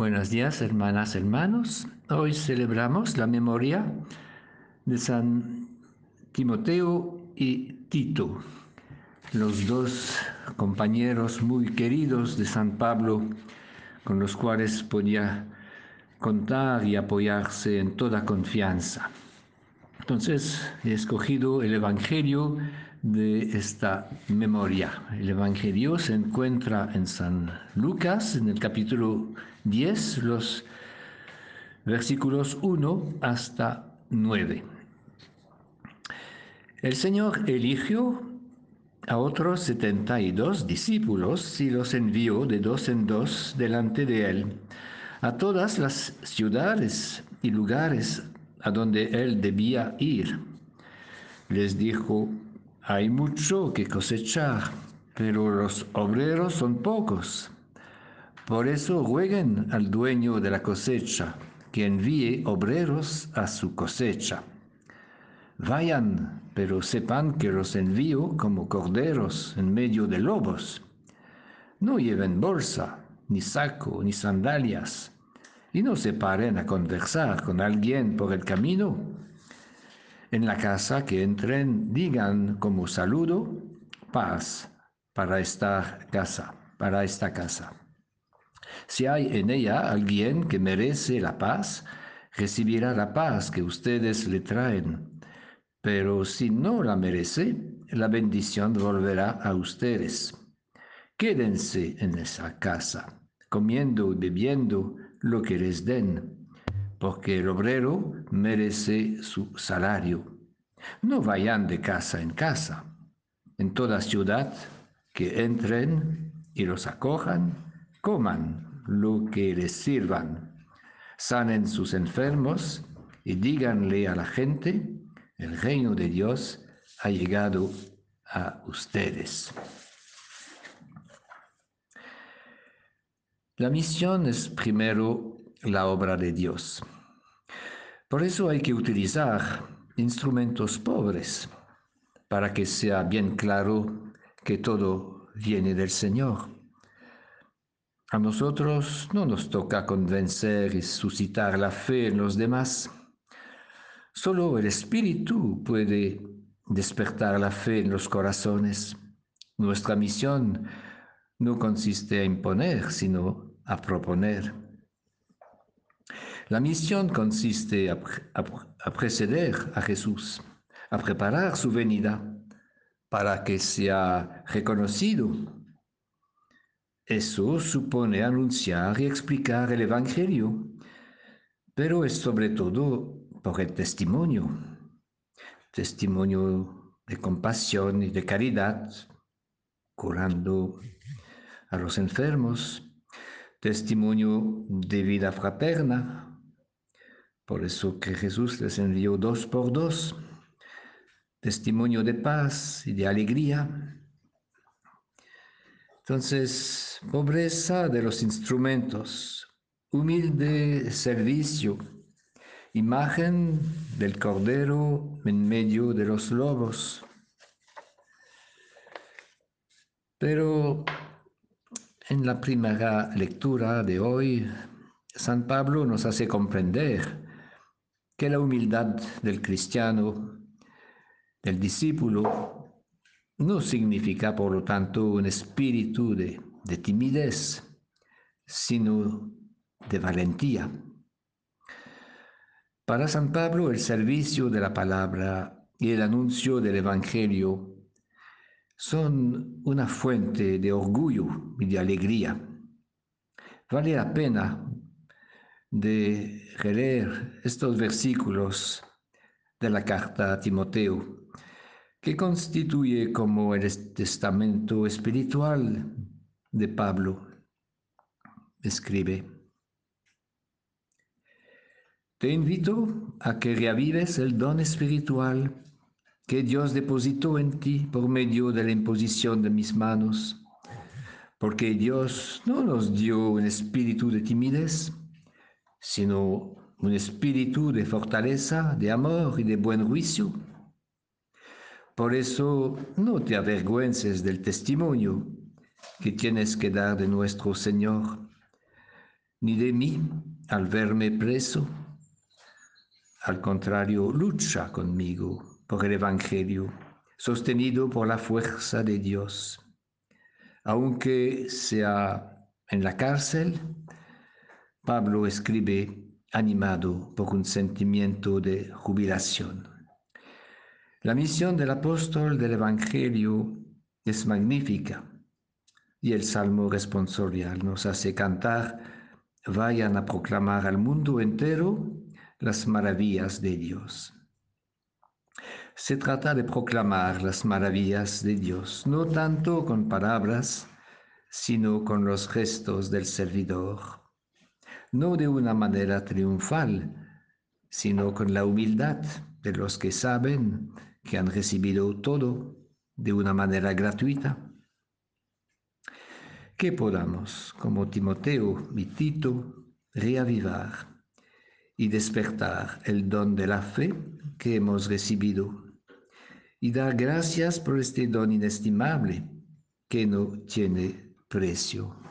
Buenos días, hermanas, hermanos. Hoy celebramos la memoria de San Timoteo y Tito, los dos compañeros muy queridos de San Pablo, con los cuales podía contar y apoyarse en toda confianza. Entonces he escogido el Evangelio de esta memoria. El Evangelio se encuentra en San Lucas, en el capítulo 10, los versículos 1 hasta 9. El Señor eligió a otros 72 discípulos y los envió de dos en dos delante de él a todas las ciudades y lugares a donde él debía ir. Les dijo, hay mucho que cosechar, pero los obreros son pocos. Por eso rueguen al dueño de la cosecha que envíe obreros a su cosecha. Vayan, pero sepan que los envío como corderos en medio de lobos. No lleven bolsa, ni saco, ni sandalias, y no se paren a conversar con alguien por el camino en la casa que entren, digan como saludo, paz para esta casa, para esta casa. Si hay en ella alguien que merece la paz, recibirá la paz que ustedes le traen. Pero si no la merece, la bendición volverá a ustedes. Quédense en esa casa, comiendo y bebiendo lo que les den porque el obrero merece su salario. No vayan de casa en casa. En toda ciudad que entren y los acojan, coman lo que les sirvan, sanen sus enfermos y díganle a la gente, el reino de Dios ha llegado a ustedes. La misión es primero la obra de Dios. Por eso hay que utilizar instrumentos pobres para que sea bien claro que todo viene del Señor. A nosotros no nos toca convencer y suscitar la fe en los demás. Solo el Espíritu puede despertar la fe en los corazones. Nuestra misión no consiste en imponer, sino a proponer. La misión consiste a, preceder a Jesús, a preparar su venida para que sea reconocido. Eso supone anunciar y explicar el Evangelio, pero es sobre todo por el testimonio, testimonio de compasión y de caridad, curando a los enfermos, testimonio de vida fraterna, por eso que Jesús les envió dos por dos, testimonio de paz y de alegría. Entonces, pobreza de los instrumentos, humilde servicio, imagen del Cordero en medio de los lobos. Pero en la primera lectura de hoy, San Pablo nos hace comprender que la humildad del cristiano, del discípulo, no significa, por lo tanto, un espíritu de, de timidez, sino de valentía. Para San Pablo, el servicio de la palabra y el anuncio del Evangelio son una fuente de orgullo y de alegría. Vale la pena de leer estos versículos de la carta a Timoteo, que constituye como el testamento espiritual de Pablo. Escribe, te invito a que reavives el don espiritual que Dios depositó en ti por medio de la imposición de mis manos, porque Dios no nos dio un espíritu de timidez, sino un espíritu de fortaleza, de amor y de buen juicio. Por eso no te avergüences del testimonio que tienes que dar de nuestro Señor, ni de mí al verme preso. Al contrario, lucha conmigo por el Evangelio, sostenido por la fuerza de Dios. Aunque sea en la cárcel, Pablo escribe animado por un sentimiento de jubilación. La misión del apóstol del Evangelio es magnífica y el Salmo responsorial nos hace cantar, vayan a proclamar al mundo entero las maravillas de Dios. Se trata de proclamar las maravillas de Dios, no tanto con palabras, sino con los gestos del servidor, no de una manera triunfal, sino con la humildad de los que saben que han recibido todo de una manera gratuita. Que podamos, como Timoteo y Tito, reavivar y despertar el don de la fe que hemos recibido y dar gracias por este don inestimable que no tiene precio.